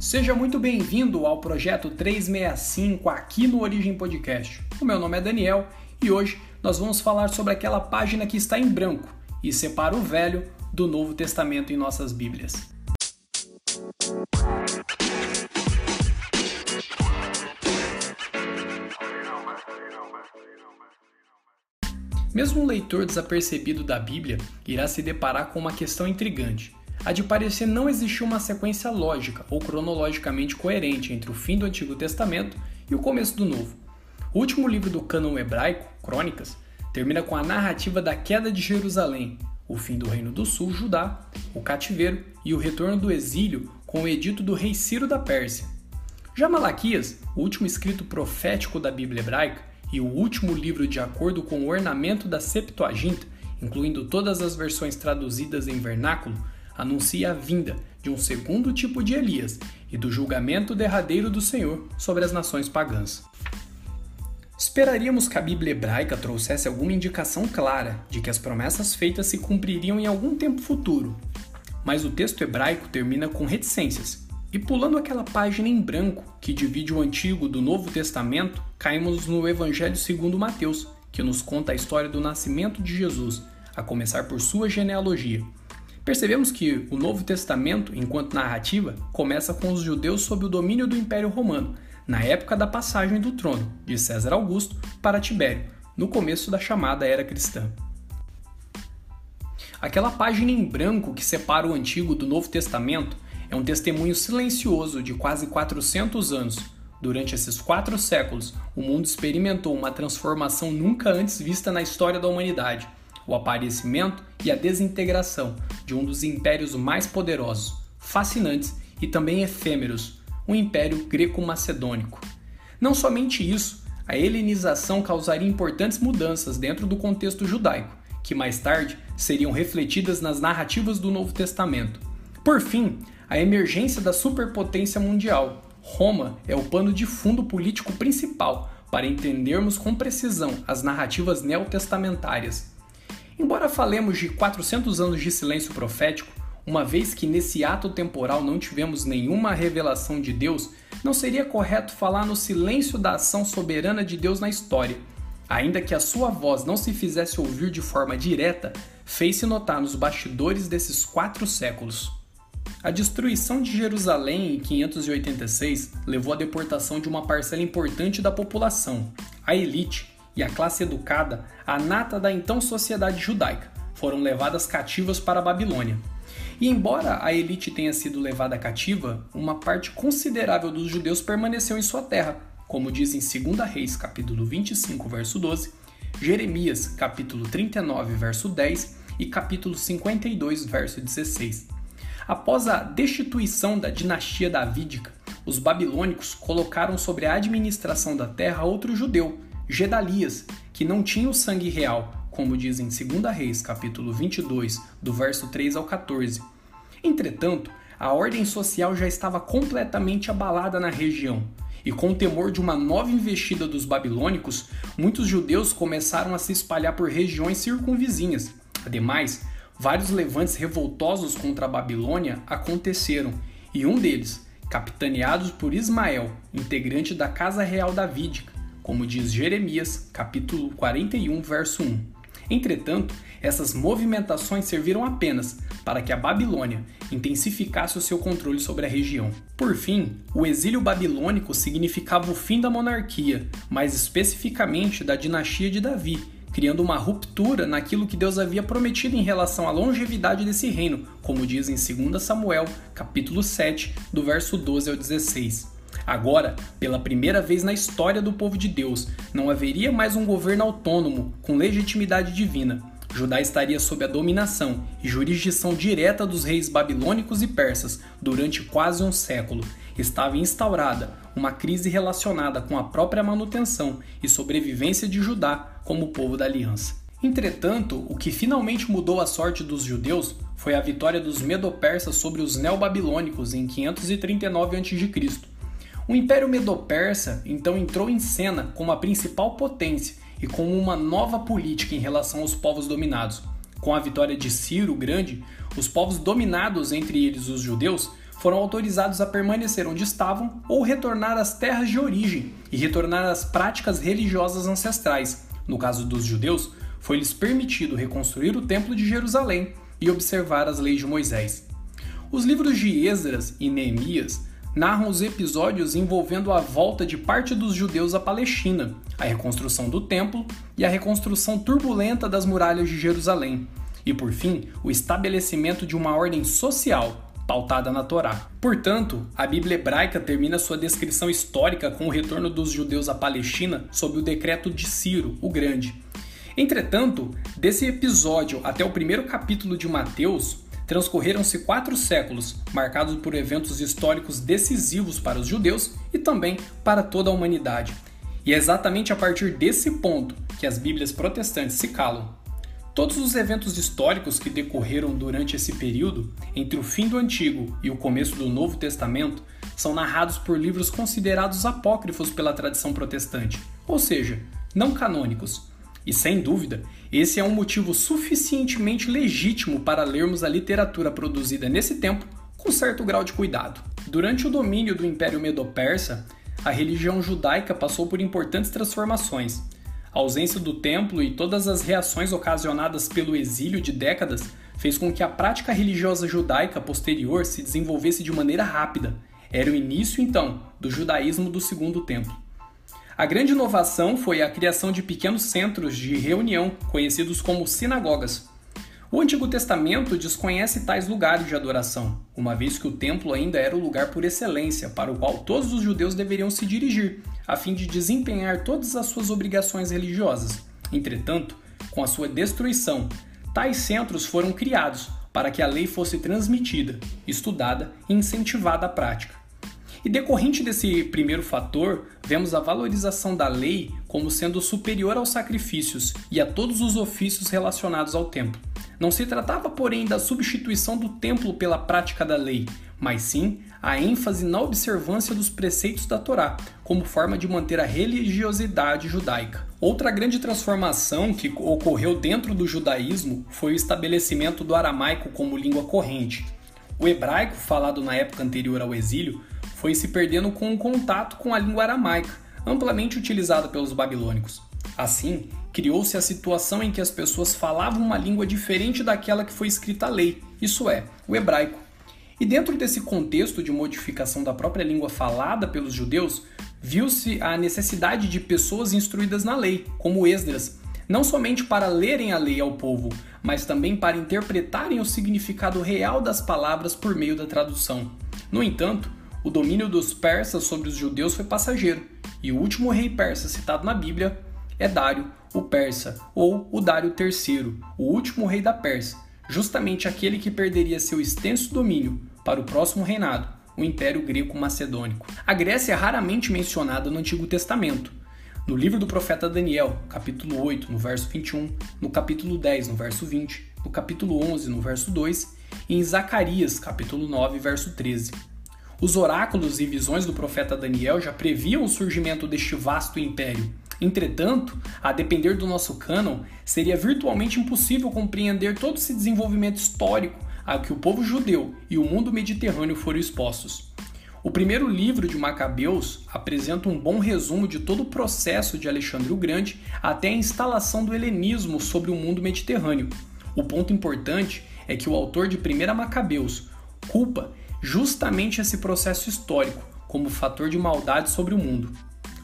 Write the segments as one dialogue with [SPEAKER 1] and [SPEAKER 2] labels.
[SPEAKER 1] Seja muito bem-vindo ao projeto 365 aqui no Origem Podcast. O meu nome é Daniel e hoje nós vamos falar sobre aquela página que está em branco e separa o Velho do Novo Testamento em nossas Bíblias. Mesmo um leitor desapercebido da Bíblia irá se deparar com uma questão intrigante a de parecer não existir uma sequência lógica ou cronologicamente coerente entre o fim do Antigo Testamento e o começo do Novo. O último livro do cânon hebraico, Crônicas, termina com a narrativa da queda de Jerusalém, o fim do Reino do Sul, Judá, o cativeiro e o retorno do exílio com o edito do rei Ciro da Pérsia. Já Malaquias, o último escrito profético da Bíblia hebraica e o último livro de acordo com o ornamento da Septuaginta, incluindo todas as versões traduzidas em vernáculo, anuncia a vinda de um segundo tipo de Elias e do julgamento derradeiro do Senhor sobre as nações pagãs. Esperaríamos que a Bíblia hebraica trouxesse alguma indicação clara de que as promessas feitas se cumpririam em algum tempo futuro, mas o texto hebraico termina com reticências. E pulando aquela página em branco que divide o Antigo do Novo Testamento, caímos no Evangelho segundo Mateus, que nos conta a história do nascimento de Jesus, a começar por sua genealogia. Percebemos que o Novo Testamento, enquanto narrativa, começa com os judeus sob o domínio do Império Romano, na época da passagem do trono de César Augusto para Tibério, no começo da chamada Era Cristã. Aquela página em branco que separa o Antigo do Novo Testamento é um testemunho silencioso de quase 400 anos. Durante esses quatro séculos, o mundo experimentou uma transformação nunca antes vista na história da humanidade o aparecimento e a desintegração de um dos impérios mais poderosos, fascinantes e também efêmeros, o Império Greco-Macedônico. Não somente isso, a helenização causaria importantes mudanças dentro do contexto judaico, que mais tarde seriam refletidas nas narrativas do Novo Testamento. Por fim, a emergência da superpotência mundial. Roma é o pano de fundo político principal para entendermos com precisão as narrativas neotestamentárias. Embora falemos de 400 anos de silêncio profético, uma vez que nesse ato temporal não tivemos nenhuma revelação de Deus, não seria correto falar no silêncio da ação soberana de Deus na história. Ainda que a sua voz não se fizesse ouvir de forma direta, fez-se notar nos bastidores desses quatro séculos. A destruição de Jerusalém em 586 levou à deportação de uma parcela importante da população, a elite, e a classe educada, a nata da então sociedade judaica, foram levadas cativas para a Babilônia. E embora a elite tenha sido levada cativa, uma parte considerável dos judeus permaneceu em sua terra, como diz em 2 Reis, capítulo 25, verso 12, Jeremias, capítulo 39, verso 10 e capítulo 52, verso 16. Após a destituição da dinastia davídica, os babilônicos colocaram sobre a administração da terra outro judeu, Gedalias, que não tinha o sangue real, como diz em 2 Reis, capítulo 22, do verso 3 ao 14. Entretanto, a ordem social já estava completamente abalada na região, e com o temor de uma nova investida dos babilônicos, muitos judeus começaram a se espalhar por regiões circunvizinhas. Ademais, vários levantes revoltosos contra a Babilônia aconteceram, e um deles, capitaneado por Ismael, integrante da Casa Real Davídica, como diz Jeremias, capítulo 41, verso 1. Entretanto, essas movimentações serviram apenas para que a Babilônia intensificasse o seu controle sobre a região. Por fim, o exílio babilônico significava o fim da monarquia, mais especificamente da dinastia de Davi, criando uma ruptura naquilo que Deus havia prometido em relação à longevidade desse reino, como diz em 2 Samuel, capítulo 7, do verso 12 ao 16. Agora, pela primeira vez na história do povo de Deus, não haveria mais um governo autônomo com legitimidade divina. Judá estaria sob a dominação e jurisdição direta dos reis babilônicos e persas durante quase um século. Estava instaurada uma crise relacionada com a própria manutenção e sobrevivência de Judá como povo da aliança. Entretanto, o que finalmente mudou a sorte dos judeus foi a vitória dos medo-persas sobre os neobabilônicos em 539 a.C. O Império Medo-Persa então entrou em cena como a principal potência e como uma nova política em relação aos povos dominados. Com a vitória de Ciro o Grande, os povos dominados, entre eles os judeus, foram autorizados a permanecer onde estavam ou retornar às terras de origem e retornar às práticas religiosas ancestrais. No caso dos judeus, foi-lhes permitido reconstruir o Templo de Jerusalém e observar as leis de Moisés. Os livros de Esdras e Neemias narram os episódios envolvendo a volta de parte dos judeus à Palestina, a reconstrução do templo e a reconstrução turbulenta das muralhas de Jerusalém, e por fim, o estabelecimento de uma ordem social pautada na Torá. Portanto, a Bíblia hebraica termina sua descrição histórica com o retorno dos judeus à Palestina sob o decreto de Ciro, o Grande. Entretanto, desse episódio até o primeiro capítulo de Mateus, transcorreram-se quatro séculos, marcados por eventos históricos decisivos para os judeus e também para toda a humanidade. E é exatamente a partir desse ponto que as Bíblias protestantes se calam. Todos os eventos históricos que decorreram durante esse período, entre o fim do Antigo e o começo do Novo Testamento, são narrados por livros considerados apócrifos pela tradição protestante, ou seja, não canônicos. E sem dúvida, esse é um motivo suficientemente legítimo para lermos a literatura produzida nesse tempo com certo grau de cuidado. Durante o domínio do Império Medo-Persa, a religião judaica passou por importantes transformações a ausência do templo e todas as reações ocasionadas pelo exílio de décadas fez com que a prática religiosa judaica posterior se desenvolvesse de maneira rápida. Era o início, então, do judaísmo do Segundo Templo. A grande inovação foi a criação de pequenos centros de reunião, conhecidos como sinagogas, o Antigo Testamento desconhece tais lugares de adoração, uma vez que o templo ainda era o lugar por excelência para o qual todos os judeus deveriam se dirigir, a fim de desempenhar todas as suas obrigações religiosas. Entretanto, com a sua destruição, tais centros foram criados para que a lei fosse transmitida, estudada e incentivada à prática. E decorrente desse primeiro fator, vemos a valorização da lei como sendo superior aos sacrifícios e a todos os ofícios relacionados ao templo. Não se tratava, porém, da substituição do templo pela prática da lei, mas sim a ênfase na observância dos preceitos da Torá, como forma de manter a religiosidade judaica. Outra grande transformação que ocorreu dentro do judaísmo foi o estabelecimento do aramaico como língua corrente. O hebraico, falado na época anterior ao exílio, foi se perdendo com o contato com a língua aramaica, amplamente utilizada pelos babilônicos. Assim, criou-se a situação em que as pessoas falavam uma língua diferente daquela que foi escrita a lei, isso é, o hebraico. E dentro desse contexto de modificação da própria língua falada pelos judeus, viu-se a necessidade de pessoas instruídas na lei, como Esdras, não somente para lerem a lei ao povo, mas também para interpretarem o significado real das palavras por meio da tradução. No entanto, o domínio dos persas sobre os judeus foi passageiro, e o último rei persa citado na Bíblia é Dário, o persa, ou o Dário III, o último rei da Pérsia, justamente aquele que perderia seu extenso domínio para o próximo reinado, o Império Greco-Macedônico. A Grécia é raramente mencionada no Antigo Testamento. No livro do profeta Daniel, capítulo 8, no verso 21, no capítulo 10, no verso 20, no capítulo 11, no verso 2, e em Zacarias, capítulo 9, verso 13. Os oráculos e visões do profeta Daniel já previam o surgimento deste vasto império, Entretanto, a depender do nosso cânon, seria virtualmente impossível compreender todo esse desenvolvimento histórico a que o povo judeu e o mundo mediterrâneo foram expostos. O primeiro livro de Macabeus apresenta um bom resumo de todo o processo de Alexandre o Grande até a instalação do helenismo sobre o mundo mediterrâneo. O ponto importante é que o autor de 1 Macabeus culpa justamente esse processo histórico como fator de maldade sobre o mundo.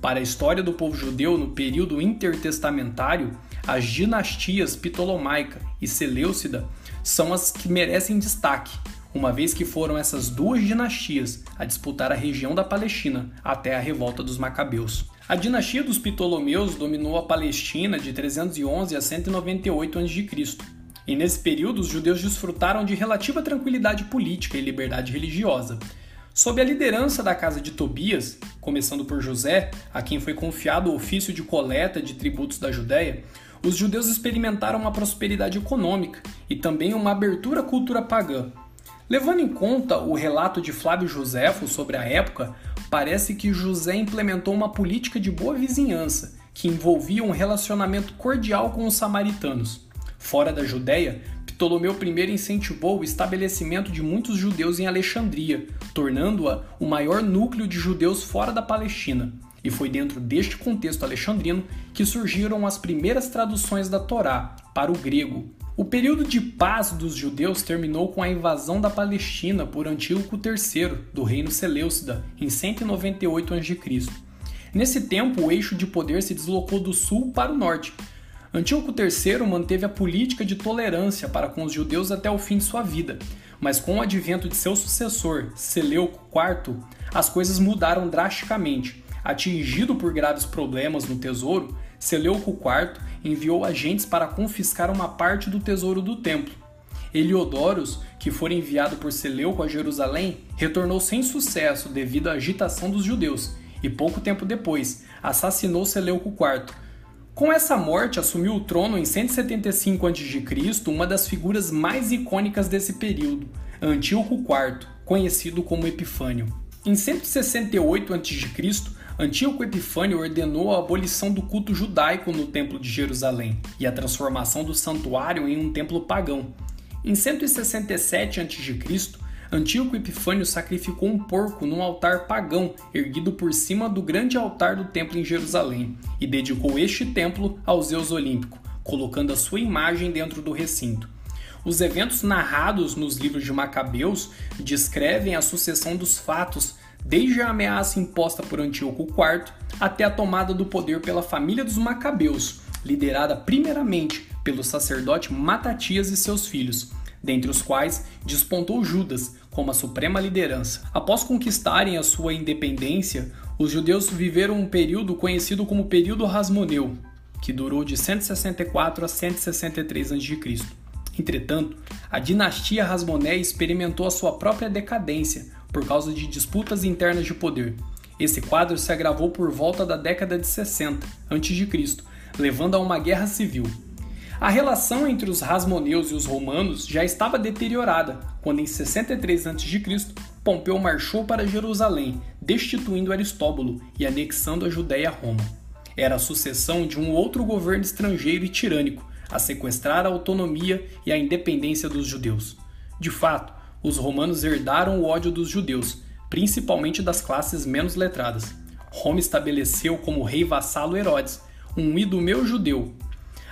[SPEAKER 1] Para a história do povo judeu no período intertestamentário, as dinastias Ptolomaica e Seleucida são as que merecem destaque, uma vez que foram essas duas dinastias a disputar a região da Palestina até a revolta dos Macabeus. A dinastia dos Ptolomeus dominou a Palestina de 311 a 198 a.C. E nesse período os judeus desfrutaram de relativa tranquilidade política e liberdade religiosa, Sob a liderança da casa de Tobias, começando por José, a quem foi confiado o ofício de coleta de tributos da Judéia, os judeus experimentaram uma prosperidade econômica e também uma abertura à cultura pagã. Levando em conta o relato de Flávio Joséfo sobre a época, parece que José implementou uma política de boa vizinhança, que envolvia um relacionamento cordial com os samaritanos. Fora da Judéia, Ptolomeu I incentivou o estabelecimento de muitos judeus em Alexandria, tornando-a o maior núcleo de judeus fora da Palestina. E foi dentro deste contexto alexandrino que surgiram as primeiras traduções da Torá para o grego. O período de paz dos judeus terminou com a invasão da Palestina por Antíoco III, do reino Seleucida, em 198 a.C. Nesse tempo, o eixo de poder se deslocou do sul para o norte. Antíoco III manteve a política de tolerância para com os judeus até o fim de sua vida, mas com o advento de seu sucessor, Seleuco IV, as coisas mudaram drasticamente Atingido por graves problemas no tesouro, Seleuco IV enviou agentes para confiscar uma parte do tesouro do templo. Heliodoros, que fora enviado por Seleuco a Jerusalém, retornou sem sucesso devido à agitação dos judeus e pouco tempo depois assassinou Seleuco IV. Com essa morte, assumiu o trono em 175 a.C. uma das figuras mais icônicas desse período, Antíoco IV, conhecido como Epifânio. Em 168 a.C., Antíoco Epifânio ordenou a abolição do culto judaico no Templo de Jerusalém e a transformação do santuário em um templo pagão. Em 167 a.C., Antíoco Epifânio sacrificou um porco num altar pagão erguido por cima do grande altar do templo em Jerusalém e dedicou este templo ao Zeus Olímpico, colocando a sua imagem dentro do recinto. Os eventos narrados nos livros de Macabeus descrevem a sucessão dos fatos desde a ameaça imposta por Antíoco IV até a tomada do poder pela família dos Macabeus, liderada primeiramente pelo sacerdote Matatias e seus filhos, dentre os quais despontou Judas como a suprema liderança. Após conquistarem a sua independência, os judeus viveram um período conhecido como período Rasmoneu, que durou de 164 a 163 a.C. Entretanto, a dinastia Rasmoné experimentou a sua própria decadência por causa de disputas internas de poder. Esse quadro se agravou por volta da década de 60 a.C., levando a uma guerra civil. A relação entre os Rasmoneus e os romanos já estava deteriorada quando, em 63 a.C., Pompeu marchou para Jerusalém, destituindo Aristóbulo e anexando a Judéia a Roma. Era a sucessão de um outro governo estrangeiro e tirânico, a sequestrar a autonomia e a independência dos judeus. De fato, os romanos herdaram o ódio dos judeus, principalmente das classes menos letradas. Roma estabeleceu como rei vassalo Herodes, um idumeu judeu.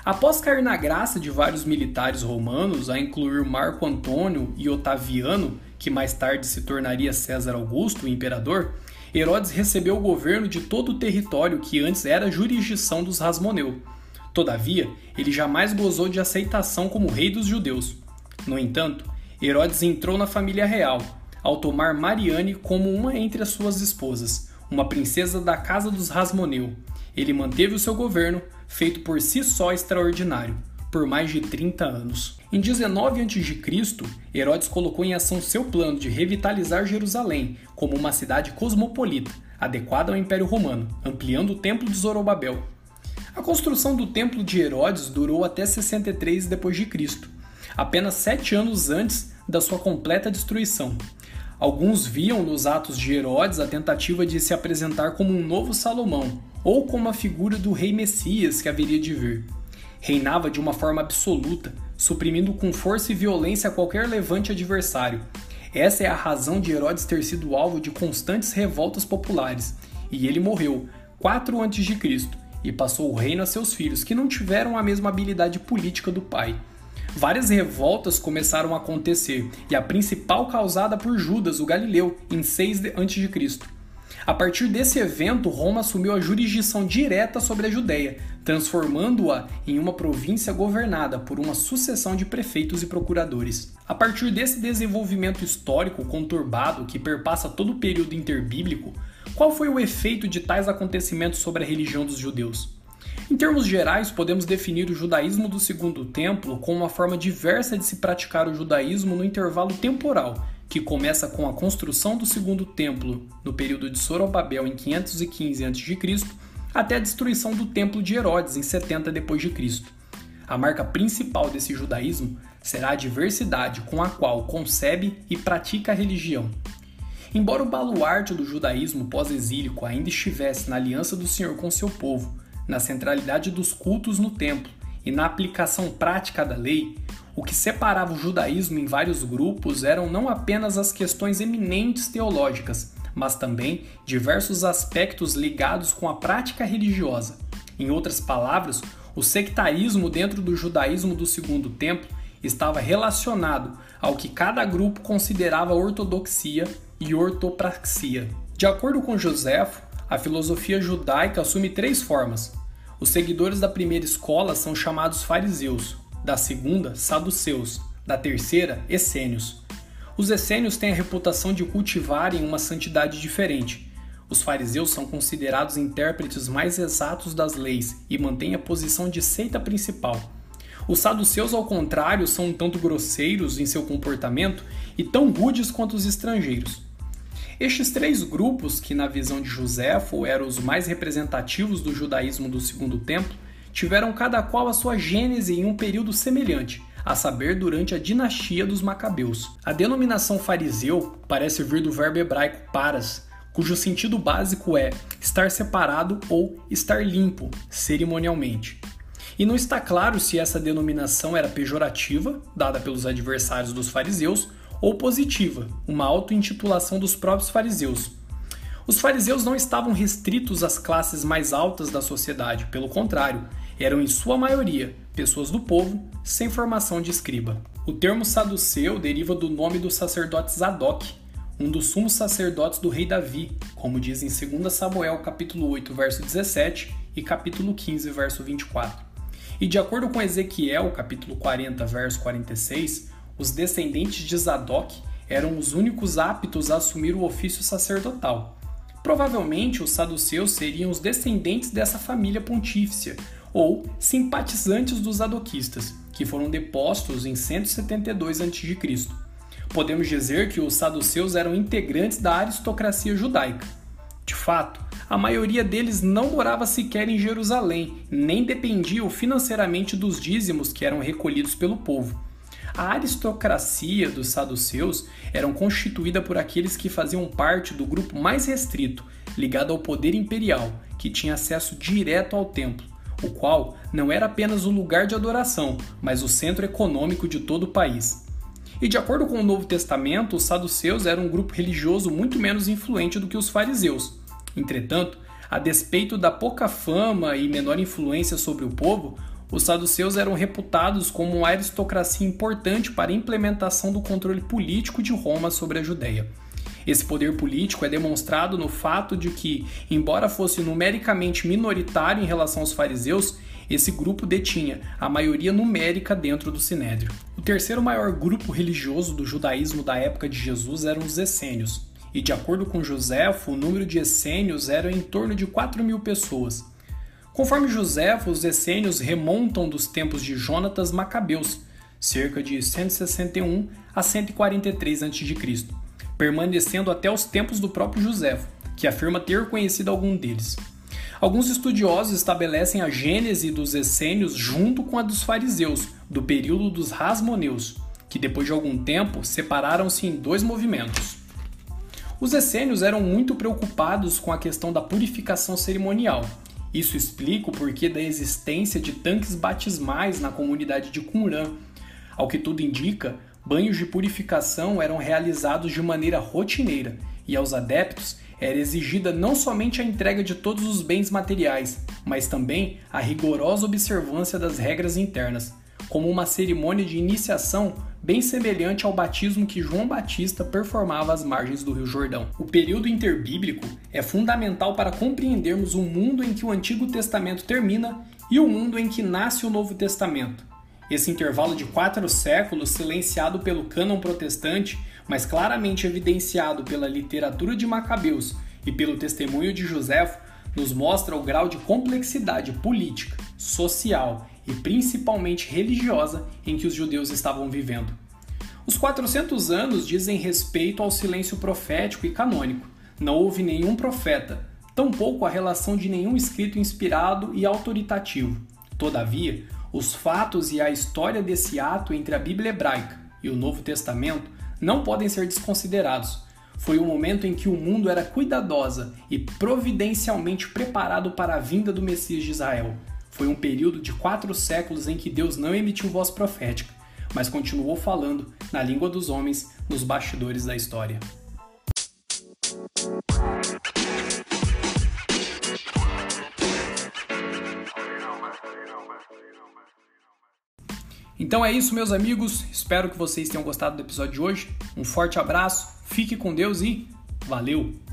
[SPEAKER 1] Após cair na graça de vários militares romanos, a incluir Marco Antônio e Otaviano, que mais tarde se tornaria César Augusto, o imperador, Herodes recebeu o governo de todo o território que antes era jurisdição dos Rasmoneu. Todavia, ele jamais gozou de aceitação como rei dos judeus. No entanto, Herodes entrou na família real, ao tomar Mariane como uma entre as suas esposas, uma princesa da casa dos Rasmoneu. Ele manteve o seu governo, feito por si só extraordinário, por mais de 30 anos. Em 19 a.C., Herodes colocou em ação seu plano de revitalizar Jerusalém como uma cidade cosmopolita, adequada ao Império Romano, ampliando o Templo de Zorobabel. A construção do Templo de Herodes durou até 63 d.C., apenas sete anos antes da sua completa destruição. Alguns viam nos atos de Herodes a tentativa de se apresentar como um novo Salomão, ou como a figura do rei Messias que haveria de vir. Reinava de uma forma absoluta, suprimindo com força e violência qualquer levante adversário. Essa é a razão de Herodes ter sido alvo de constantes revoltas populares, e ele morreu 4 a.C. e passou o reino a seus filhos, que não tiveram a mesma habilidade política do pai. Várias revoltas começaram a acontecer, e a principal causada por Judas, o Galileu, em 6 a.C. A partir desse evento, Roma assumiu a jurisdição direta sobre a Judéia, transformando-a em uma província governada por uma sucessão de prefeitos e procuradores. A partir desse desenvolvimento histórico conturbado que perpassa todo o período interbíblico, qual foi o efeito de tais acontecimentos sobre a religião dos judeus? Em termos gerais, podemos definir o judaísmo do Segundo Templo como uma forma diversa de se praticar o judaísmo no intervalo temporal, que começa com a construção do Segundo Templo no período de Sorobabel em 515 a.C. até a destruição do Templo de Herodes em 70 d.C. A marca principal desse judaísmo será a diversidade com a qual concebe e pratica a religião. Embora o baluarte do judaísmo pós-exílico ainda estivesse na aliança do Senhor com seu povo, na centralidade dos cultos no templo e na aplicação prática da lei, O que separava o judaísmo em vários grupos eram não apenas as questões eminentes teológicas, mas também diversos aspectos ligados com a prática religiosa. Em outras palavras, o sectarismo dentro do judaísmo do Segundo Templo estava relacionado ao que cada grupo considerava ortodoxia e ortopraxia. De acordo com Joséfo, a filosofia judaica assume três formas. Os seguidores da primeira escola são chamados fariseus, da segunda, saduceus, da terceira, essênios. Os essênios têm a reputação de cultivarem uma santidade diferente. Os fariseus são considerados intérpretes mais exatos das leis e mantêm a posição de seita principal. Os saduceus, ao contrário, são um tanto grosseiros em seu comportamento e tão rudes quanto os estrangeiros. Estes três grupos, que na visão de Joséfo eram os mais representativos do judaísmo do Segundo Templo, tiveram cada qual a sua gênese em um período semelhante, a saber, durante a dinastia dos Macabeus. A denominação fariseu parece vir do verbo hebraico paras, cujo sentido básico é estar separado ou estar limpo cerimonialmente. E não está claro se essa denominação era pejorativa, dada pelos adversários dos fariseus, ou positiva, uma auto-intitulação dos próprios fariseus. Os fariseus não estavam restritos às classes mais altas da sociedade, pelo contrário, eram em sua maioria pessoas do povo sem formação de escriba. O termo saduceu deriva do nome do sacerdote Zadok, um dos sumos sacerdotes do rei Davi, como diz em 2 Samuel capítulo 8, verso 17 e capítulo 15, verso 24. E de acordo com Ezequiel, capítulo 40, verso 46, os descendentes de Zadok eram os únicos aptos a assumir o ofício sacerdotal. Provavelmente os saduceus seriam os descendentes dessa família pontífice, ou simpatizantes dos adoquistas, que foram depostos em 172 a.C. Podemos dizer que os saduceus eram integrantes da aristocracia judaica. De fato, a maioria deles não morava sequer em Jerusalém, nem dependiam financeiramente dos dízimos que eram recolhidos pelo povo. A aristocracia dos saduceus era constituída por aqueles que faziam parte do grupo mais restrito, ligado ao poder imperial, que tinha acesso direto ao templo o qual não era apenas o lugar de adoração, mas o centro econômico de todo o país. E de acordo com o Novo Testamento, os saduceus eram um grupo religioso muito menos influente do que os fariseus. Entretanto, a despeito da pouca fama e menor influência sobre o povo, os saduceus eram reputados como uma aristocracia importante para a implementação do controle político de Roma sobre a Judéia. Esse poder político é demonstrado no fato de que, embora fosse numericamente minoritário em relação aos fariseus, esse grupo detinha a maioria numérica dentro do sinédrio. O terceiro maior grupo religioso do judaísmo da época de Jesus eram os essênios, e de acordo com Joséfo, o número de essênios era em torno de 4 mil pessoas. Conforme Joséfo, os essênios remontam dos tempos de Jonatas Macabeus, cerca de 161 a 143 a.C permanecendo até os tempos do próprio Joséfo, que afirma ter conhecido algum deles. Alguns estudiosos estabelecem a gênese dos essênios junto com a dos fariseus, do período dos rasmoneus, que depois de algum tempo separaram-se em dois movimentos. Os essênios eram muito preocupados com a questão da purificação cerimonial. Isso explica o porquê da existência de tanques batismais na comunidade de Qumran. Ao que tudo indica, banhos de purificação eram realizados de maneira rotineira e aos adeptos era exigida não somente a entrega de todos os bens materiais, mas também a rigorosa observância das regras internas, como uma cerimônia de iniciação bem semelhante ao batismo que João Batista performava às margens do Rio Jordão. O período interbíblico é fundamental para compreendermos o mundo em que o Antigo Testamento termina e o mundo em que nasce o Novo Testamento esse intervalo de quatro séculos, silenciado pelo cânon protestante, mas claramente evidenciado pela literatura de Macabeus e pelo testemunho de Joséfo, nos mostra o grau de complexidade política, social e principalmente religiosa em que os judeus estavam vivendo. Os 400 anos dizem respeito ao silêncio profético e canônico. Não houve nenhum profeta, tampouco a relação de nenhum escrito inspirado e autoritativo. Todavia, os fatos e a história desse ato entre a Bíblia hebraica e o Novo Testamento não podem ser desconsiderados. Foi o momento em que o mundo era cuidadosa e providencialmente preparado para a vinda do Messias de Israel. Foi um período de quatro séculos em que Deus não emitiu voz profética, mas continuou falando na língua dos homens nos bastidores da história. Então é isso, meus amigos. Espero que vocês tenham gostado do episódio de hoje. Um forte abraço, fique com Deus e valeu!